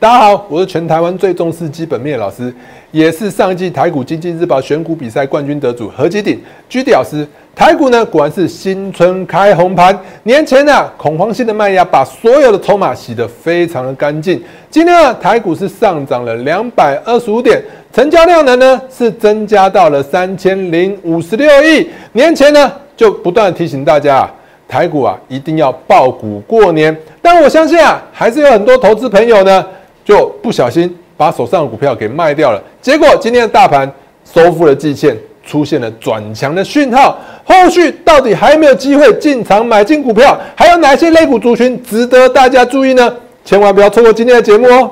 大家好，我是全台湾最重视基本面老师，也是上一季台股经济日报选股比赛冠军得主何基鼎居地老师。台股呢，果然是新春开红盘。年前呢，恐慌性的卖压把所有的筹码洗得非常的干净。今天呢，台股是上涨了两百二十五点，成交量呢呢是增加到了三千零五十六亿。年前呢，就不断提醒大家啊，台股啊一定要爆股过年。但我相信啊，还是有很多投资朋友呢。就不小心把手上的股票给卖掉了，结果今天的大盘收复了季线，出现了转强的讯号。后续到底还有没有机会进场买进股票？还有哪些类股族群值得大家注意呢？千万不要错过今天的节目哦！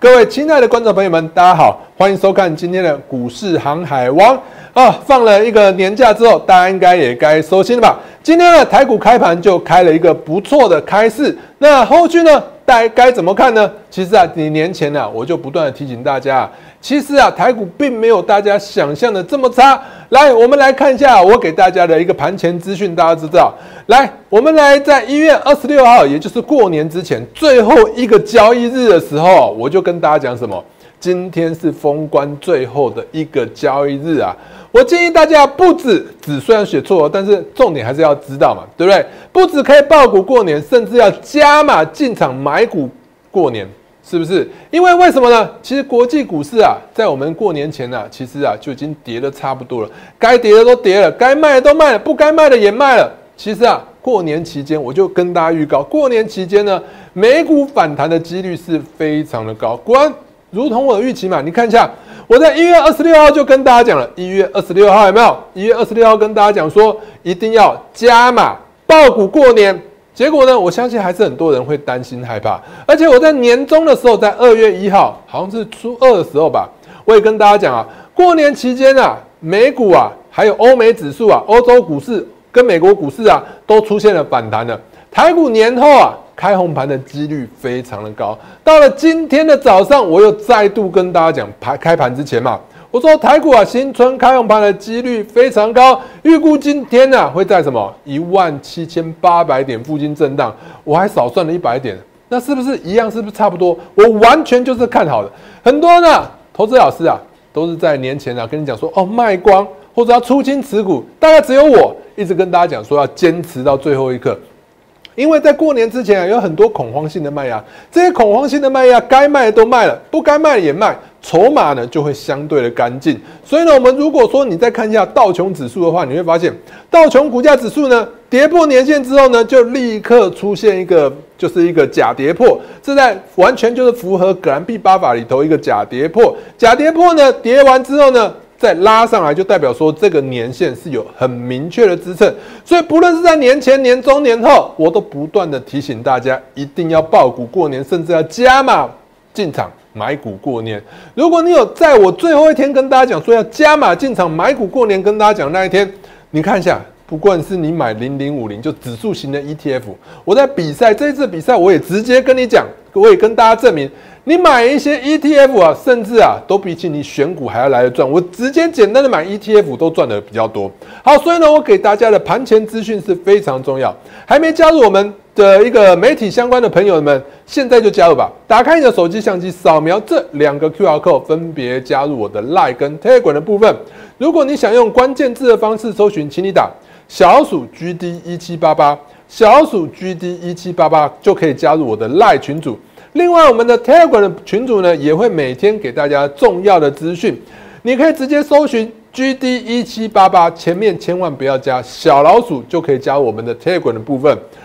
各位亲爱的观众朋友们，大家好，欢迎收看今天的股市航海王。啊，放了一个年假之后，大家应该也该收心了吧？今天呢，台股开盘就开了一个不错的开市，那后续呢，大家该怎么看呢？其实啊，你年前呢，我就不断的提醒大家，其实啊，台股并没有大家想象的这么差。来，我们来看一下我给大家的一个盘前资讯，大家知道。来，我们来在一月二十六号，也就是过年之前最后一个交易日的时候，我就跟大家讲什么？今天是封关最后的一个交易日啊！我建议大家不止，只虽然写错了，但是重点还是要知道嘛，对不对？不止可以爆股过年，甚至要加码进场买股过年，是不是？因为为什么呢？其实国际股市啊，在我们过年前呢，其实啊就已经跌的差不多了，该跌的都跌了，该卖的都卖了，不该卖的也卖了。其实啊，过年期间我就跟大家预告，过年期间呢，美股反弹的几率是非常的高。果然。如同我的预期嘛，你看一下，我在一月二十六号就跟大家讲了，一月二十六号有没有？一月二十六号跟大家讲说，一定要加码爆股过年。结果呢，我相信还是很多人会担心害怕。而且我在年终的时候，在二月一号，好像是初二的时候吧，我也跟大家讲啊，过年期间啊，美股啊，还有欧美指数啊，欧洲股市跟美国股市啊，都出现了反弹了。台股年后啊。开红盘的几率非常的高。到了今天的早上，我又再度跟大家讲，盘开盘之前嘛，我说台股啊，新春开红盘的几率非常高，预估今天呢会在什么一万七千八百点附近震荡。我还少算了一百点，那是不是一样？是不是差不多？我完全就是看好的。很多呢投资老师啊，都是在年前啊跟你讲说，哦卖光或者要出清持股，大概只有我一直跟大家讲说要坚持到最后一刻。因为在过年之前啊，有很多恐慌性的卖压，这些恐慌性的卖压该卖的都卖了，不该卖也卖，筹码呢就会相对的干净。所以呢，我们如果说你再看一下道琼指数的话，你会发现道琼股价指数呢跌破年线之后呢，就立刻出现一个就是一个假跌破，这在完全就是符合格兰币八法里头一个假跌破。假跌破呢，跌完之后呢。再拉上来，就代表说这个年限是有很明确的支撑，所以不论是在年前、年中、年后，我都不断的提醒大家，一定要爆股过年，甚至要加码进场买股过年。如果你有在我最后一天跟大家讲说要加码进场买股过年，跟大家讲那一天，你看一下，不管是你买零零五零就指数型的 ETF，我在比赛这一次比赛，我也直接跟你讲，我也跟大家证明。你买一些 ETF 啊，甚至啊，都比起你选股还要来的赚。我直接简单的买 ETF 都赚的比较多。好，所以呢，我给大家的盘前资讯是非常重要。还没加入我们的一个媒体相关的朋友们，现在就加入吧。打开你的手机相机，扫描这两个 QR code，分别加入我的 Line 跟 tag 管的部分。如果你想用关键字的方式搜寻，请你打小鼠 GD 一七八八，小鼠 GD 一七八八就可以加入我的赖群组。另外，我们的 Telegram 群组呢，也会每天给大家重要的资讯。你可以直接搜寻 GD 一七八八，前面千万不要加小老鼠，就可以加我们的 Telegram 的部分。